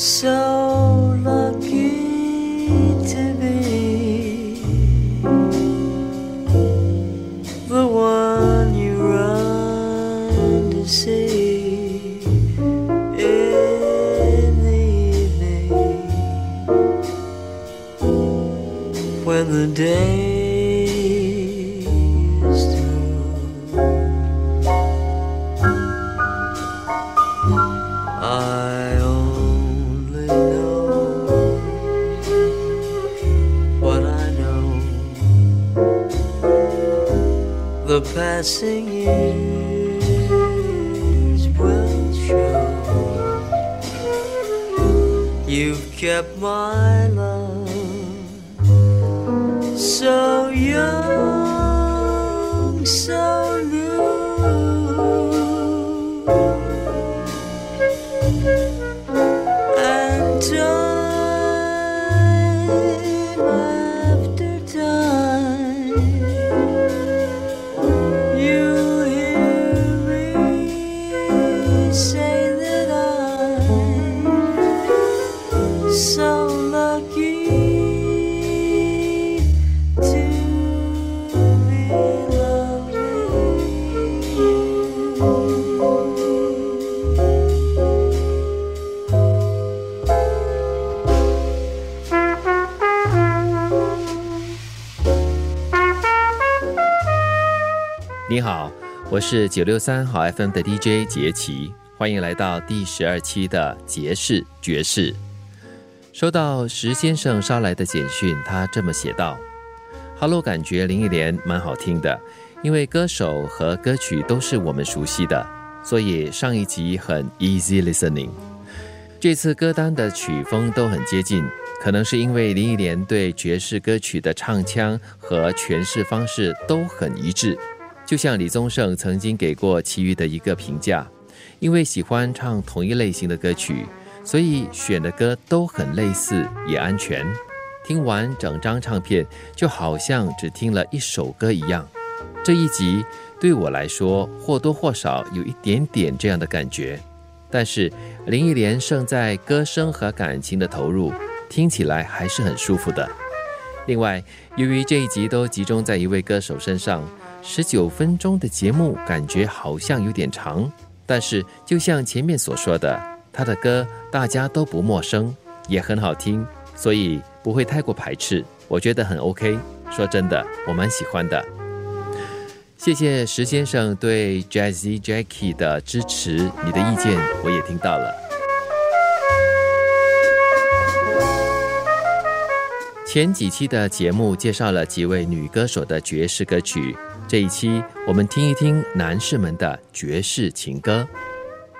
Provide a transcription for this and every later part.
So the passing years will show. You've kept my love so young, so 是九六三好 FM 的 DJ 杰奇，欢迎来到第十二期的杰士爵士。收到石先生捎来的简讯，他这么写道：“Hello，感觉林忆莲蛮好听的，因为歌手和歌曲都是我们熟悉的，所以上一集很 easy listening。这次歌单的曲风都很接近，可能是因为林忆莲对爵士歌曲的唱腔和诠释方式都很一致。”就像李宗盛曾经给过其余的一个评价，因为喜欢唱同一类型的歌曲，所以选的歌都很类似，也安全。听完整张唱片，就好像只听了一首歌一样。这一集对我来说或多或少有一点点这样的感觉，但是林忆莲胜在歌声和感情的投入，听起来还是很舒服的。另外，由于这一集都集中在一位歌手身上。十九分钟的节目感觉好像有点长，但是就像前面所说的，他的歌大家都不陌生，也很好听，所以不会太过排斥，我觉得很 OK。说真的，我蛮喜欢的。谢谢石先生对 Jazzy Jackie 的支持，你的意见我也听到了。前几期的节目介绍了几位女歌手的爵士歌曲。这一期我们听一听男士们的爵士情歌。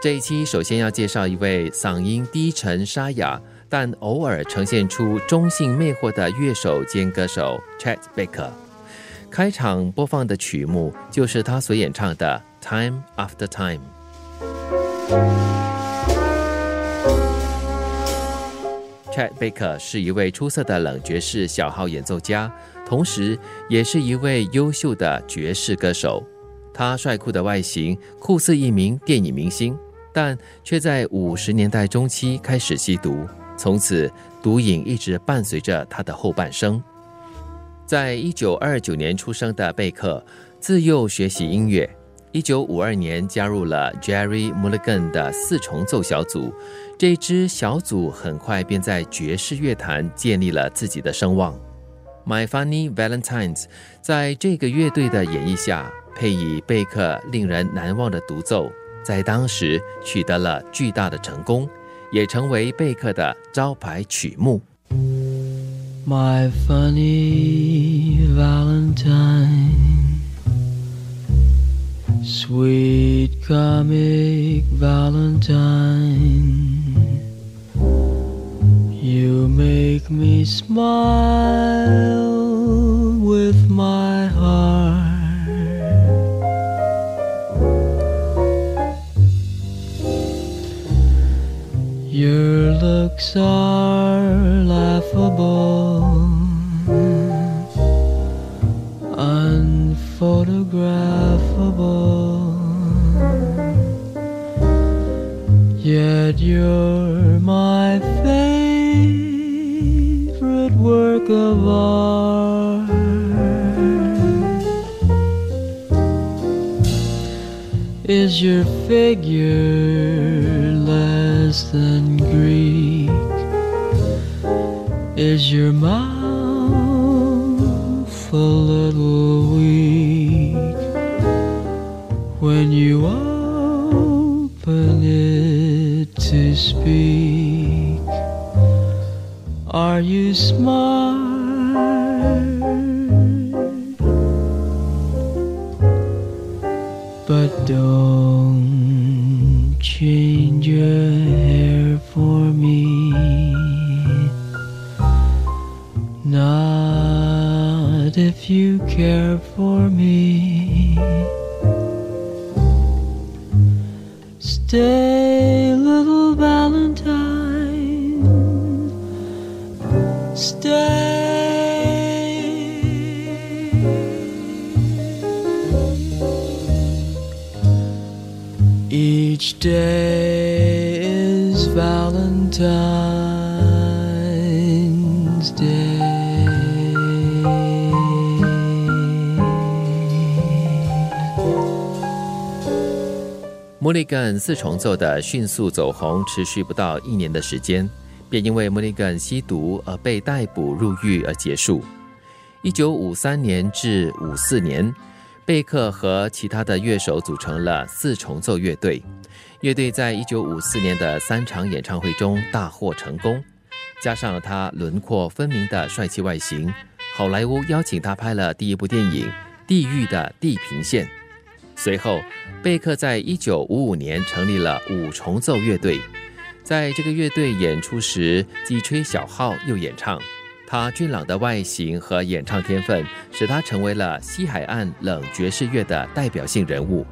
这一期首先要介绍一位嗓音低沉沙哑，但偶尔呈现出中性魅惑的乐手兼歌手 Chet Baker。开场播放的曲目就是他所演唱的《Time After Time》。Chet Baker 是一位出色的冷爵士小号演奏家。同时，也是一位优秀的爵士歌手。他帅酷的外形，酷似一名电影明星，但却在五十年代中期开始吸毒，从此毒瘾一直伴随着他的后半生。在一九二九年出生的贝克，自幼学习音乐。一九五二年加入了 Jerry Mulligan 的四重奏小组，这支小组很快便在爵士乐坛建立了自己的声望。My Funny Valentines 在这个乐队的演绎下，配以贝克令人难忘的独奏，在当时取得了巨大的成功，也成为贝克的招牌曲目。My Funny Valentine Sweet comic Valentine, you make me smile are laughable, unphotographable. Yet you're my favorite work of art. Is your figure less than Greek? Is your mouth a little weak when you open it to speak? Are you smart? But don't Each day is Valentine's Day. 莫利根四重奏的迅速走红，持续不到一年的时间，便因为莫利根吸毒而被逮捕入狱而结束。一九五三年至五四年，贝克和其他的乐手组成了四重奏乐队。乐队在一九五四年的三场演唱会中大获成功，加上他轮廓分明的帅气外形，好莱坞邀请他拍了第一部电影《地狱的地平线》。随后，贝克在一九五五年成立了五重奏乐队。在这个乐队演出时，既吹小号又演唱。他俊朗的外形和演唱天分，使他成为了西海岸冷爵士乐的代表性人物。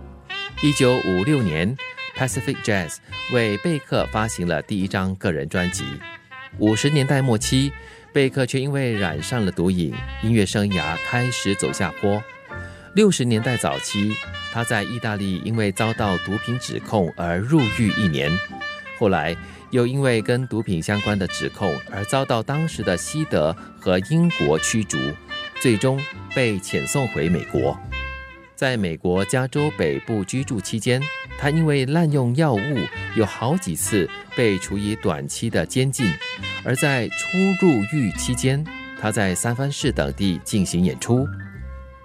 一九五六年，Pacific Jazz 为贝克发行了第一张个人专辑。五十年代末期，贝克却因为染上了毒瘾，音乐生涯开始走下坡。六十年代早期，他在意大利因为遭到毒品指控而入狱一年，后来又因为跟毒品相关的指控而遭到当时的西德和英国驱逐，最终被遣送回美国。在美国加州北部居住期间，他因为滥用药物，有好几次被处以短期的监禁。而在出入狱期间，他在三藩市等地进行演出。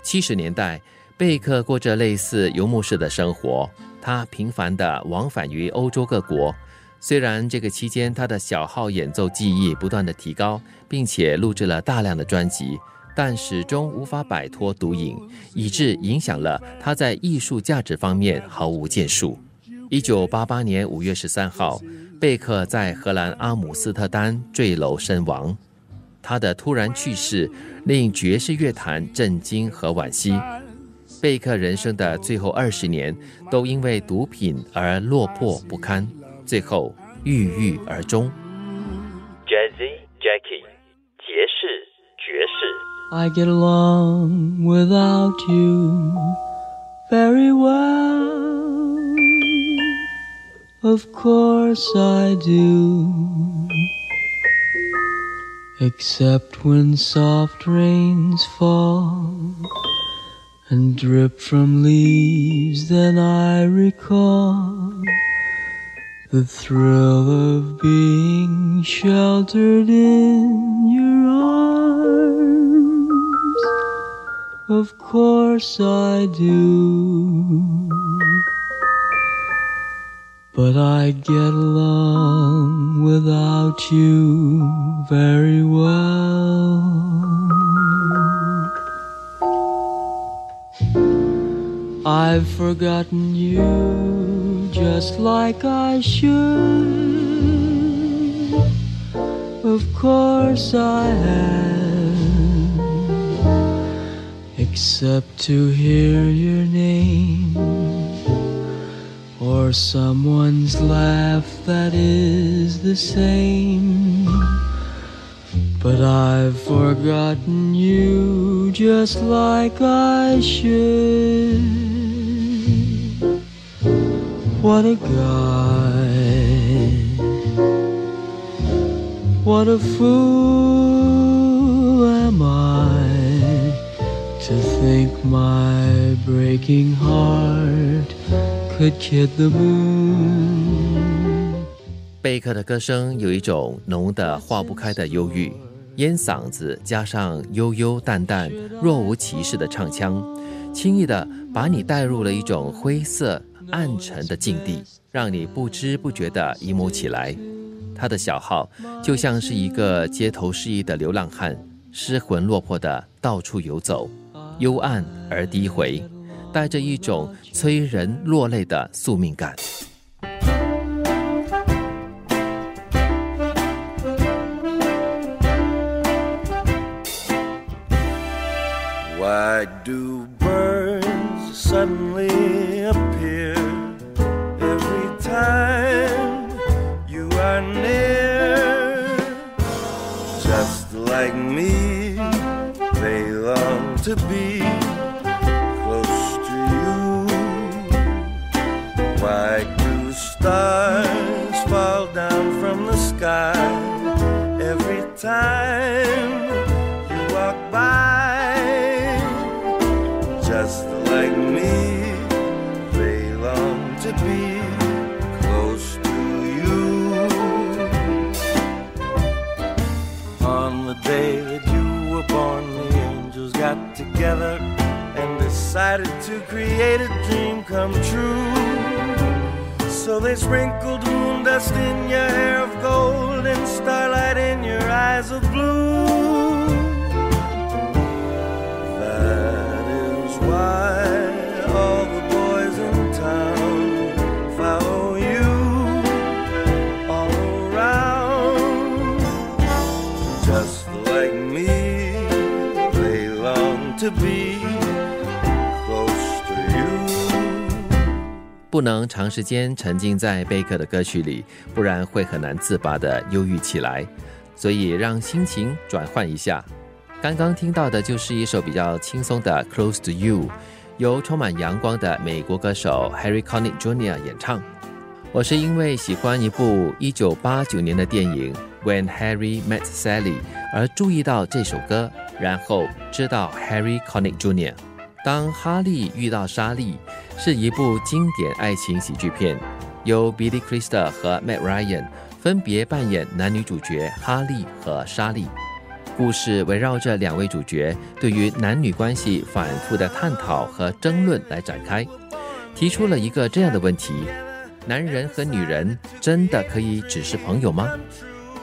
七十年代，贝克过着类似游牧式的生活，他频繁地往返于欧洲各国。虽然这个期间他的小号演奏技艺不断的提高，并且录制了大量的专辑，但始终无法摆脱毒瘾，以致影响了他在艺术价值方面毫无建树。一九八八年五月十三号，贝克在荷兰阿姆斯特丹坠楼身亡。他的突然去世令爵士乐坛震惊和惋惜。贝克人生的最后二十年都因为毒品而落魄不堪，最后郁郁而终。Jazzy Jackie，爵士爵士。 I get along without you very well. Of course I do. Except when soft rains fall and drip from leaves, then I recall the thrill of being sheltered in your arms. Of course I do. But I'd get along without you very well. I've forgotten you just like I should. Of course I have, except to hear your name or someone's laugh that is the same. But I've forgotten you just like I should. What a guy. What a fool am I to think my breaking heart could kid the moon. 贝克的歌声有一种浓的化不开的忧郁，烟嗓子加上悠悠淡淡、若无其事的唱腔，轻易的把你带入了一种灰色暗沉的境地，让你不知不觉的 emo 起来。他的小号就像是一个街头失意的流浪汉，失魂落魄的到处游走，幽暗而低回，带着一种催人落泪的宿命感。Sky every time you walk by? Just like me, they long to be close to you. On the day that you were born, the angels got together and decided to create a dream come true. So they sprinkled moon dust in your hair 不能长时间沉浸在贝克的歌曲里，不然会很难自拔的忧郁起来。所以让心情转换一下。刚刚听到的就是一首比较轻松的《Close to You》，由充满阳光的美国歌手 Harry Connick Jr. 演唱。我是因为喜欢一部1989年的电影《When Harry Met Sally》而注意到这首歌，然后知道 Harry Connick Jr. 当哈利遇到莎莉是一部经典爱情喜剧片，由 Billy Crystal 和 Matt Ryan 分别扮演男女主角哈利和莎莉。故事围绕着两位主角对于男女关系反复的探讨和争论来展开，提出了一个这样的问题：男人和女人真的可以只是朋友吗？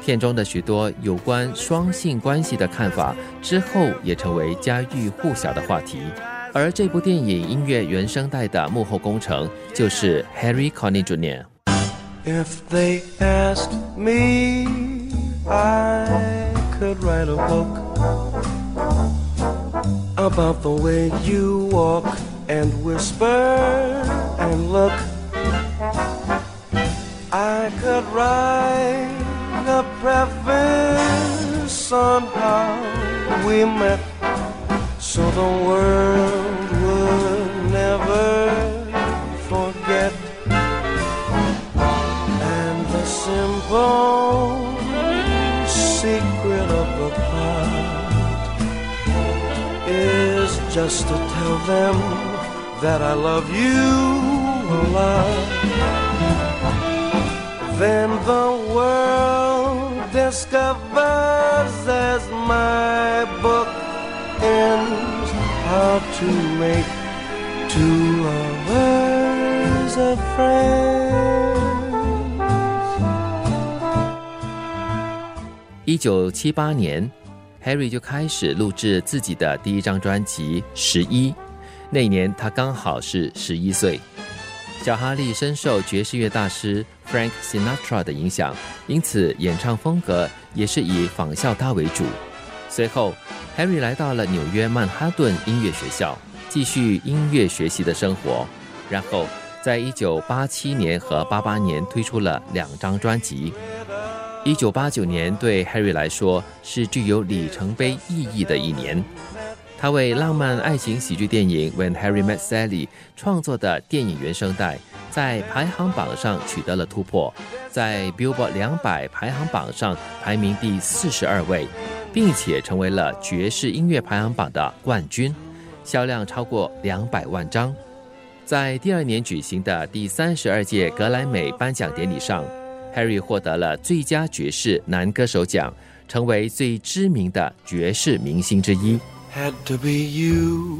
片中的许多有关双性关系的看法之后也成为家喻户晓的话题。而这部电影音乐原声带的幕后工程就是 Harry Connick Jr. If they asked me, I could write a book about the way you walk and whisper and look. I could write a preface on how we met so the world just to tell them that I love you a lot. Then the world discovers as my book ends how to make two lovers a friend. 一九七八年 ，Harry 就开始录制自己的第一张专辑《十一》。那年他刚好是十一岁。小哈利深受爵士乐大师 Frank Sinatra 的影响，因此演唱风格也是以仿效他为主。随后，Harry 来到了纽约曼哈顿音乐学校，继续音乐学习的生活。然后，在一九八七年和八八年推出了两张专辑。一九八九年对 Harry 来说是具有里程碑意义的一年，他为浪漫爱情喜剧电影《When Harry Met Sally》创作的电影原声带在排行榜上取得了突破，在 Billboard 两百排行榜上排名第四十二位，并且成为了爵士音乐排行榜的冠军，销量超过两百万张。在第二年举行的第三十二届格莱美颁奖典礼上。Harry 获得了最佳爵士男歌手奖，成为最知名的爵士明星之一。Had to be you.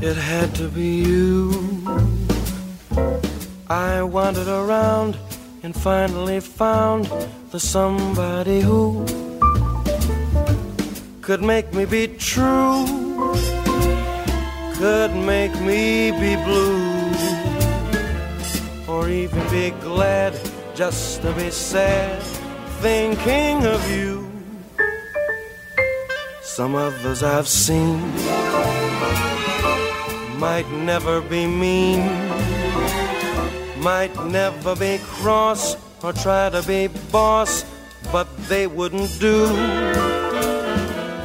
It had to be you. I wandered around and finally found the somebody who could make me be true, could make me be blue even be glad just to be sad thinking of you. Some others I've seen might never be mean, might never be cross or try to be boss, but they wouldn't do.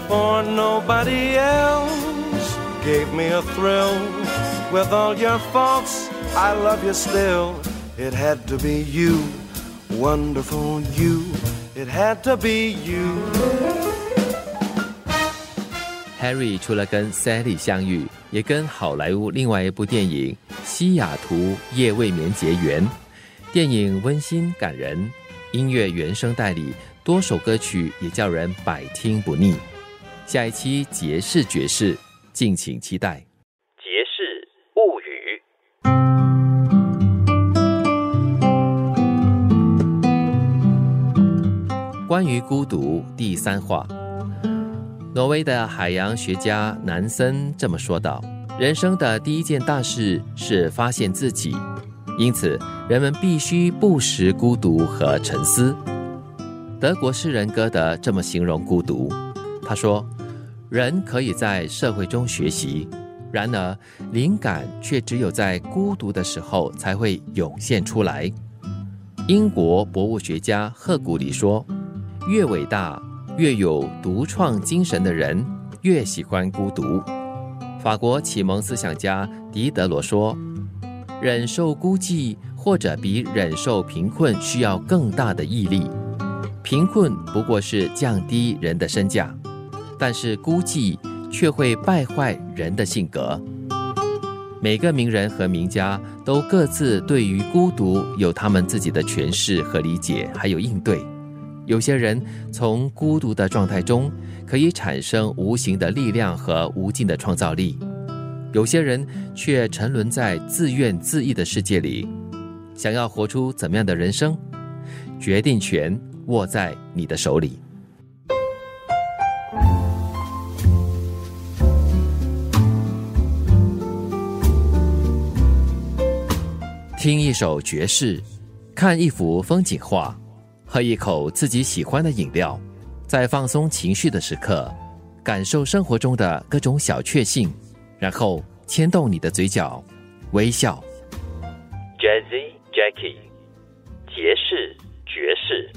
For nobody else gave me a thrill with all your faults I love you still. It had to be you, wonderful you. It had to be you. Harry 除了跟 Sally 相遇，也跟好莱坞另外一部电影《西雅图夜未眠》结缘。电影温馨感人，音乐原声带里多首歌曲也叫人百听不腻。下一期爵士爵士，敬请期待。关于孤独第三话，挪威的海洋学家南森这么说道：“人生的第一件大事是发现自己，因此人们必须不时孤独和沉思。”德国诗人歌德这么形容孤独，他说：“人可以在社会中学习，然而灵感却只有在孤独的时候才会涌现出来。”英国博物学家赫古里说。越伟大、越有独创精神的人，越喜欢孤独。法国启蒙思想家狄德罗说：“忍受孤寂，或者比忍受贫困需要更大的毅力。贫困不过是降低人的身价，但是孤寂却会败坏人的性格。”每个名人和名家都各自对于孤独有他们自己的诠释和理解，还有应对。有些人从孤独的状态中可以产生无形的力量和无尽的创造力，有些人却沉沦在自怨自艾的世界里。想要活出怎么样的人生，决定权握在你的手里。听一首爵士，看一幅风景画。喝一口自己喜欢的饮料，在放松情绪的时刻，感受生活中的各种小确幸，然后牵动你的嘴角，微笑。Jazzy Jackie，爵士爵士。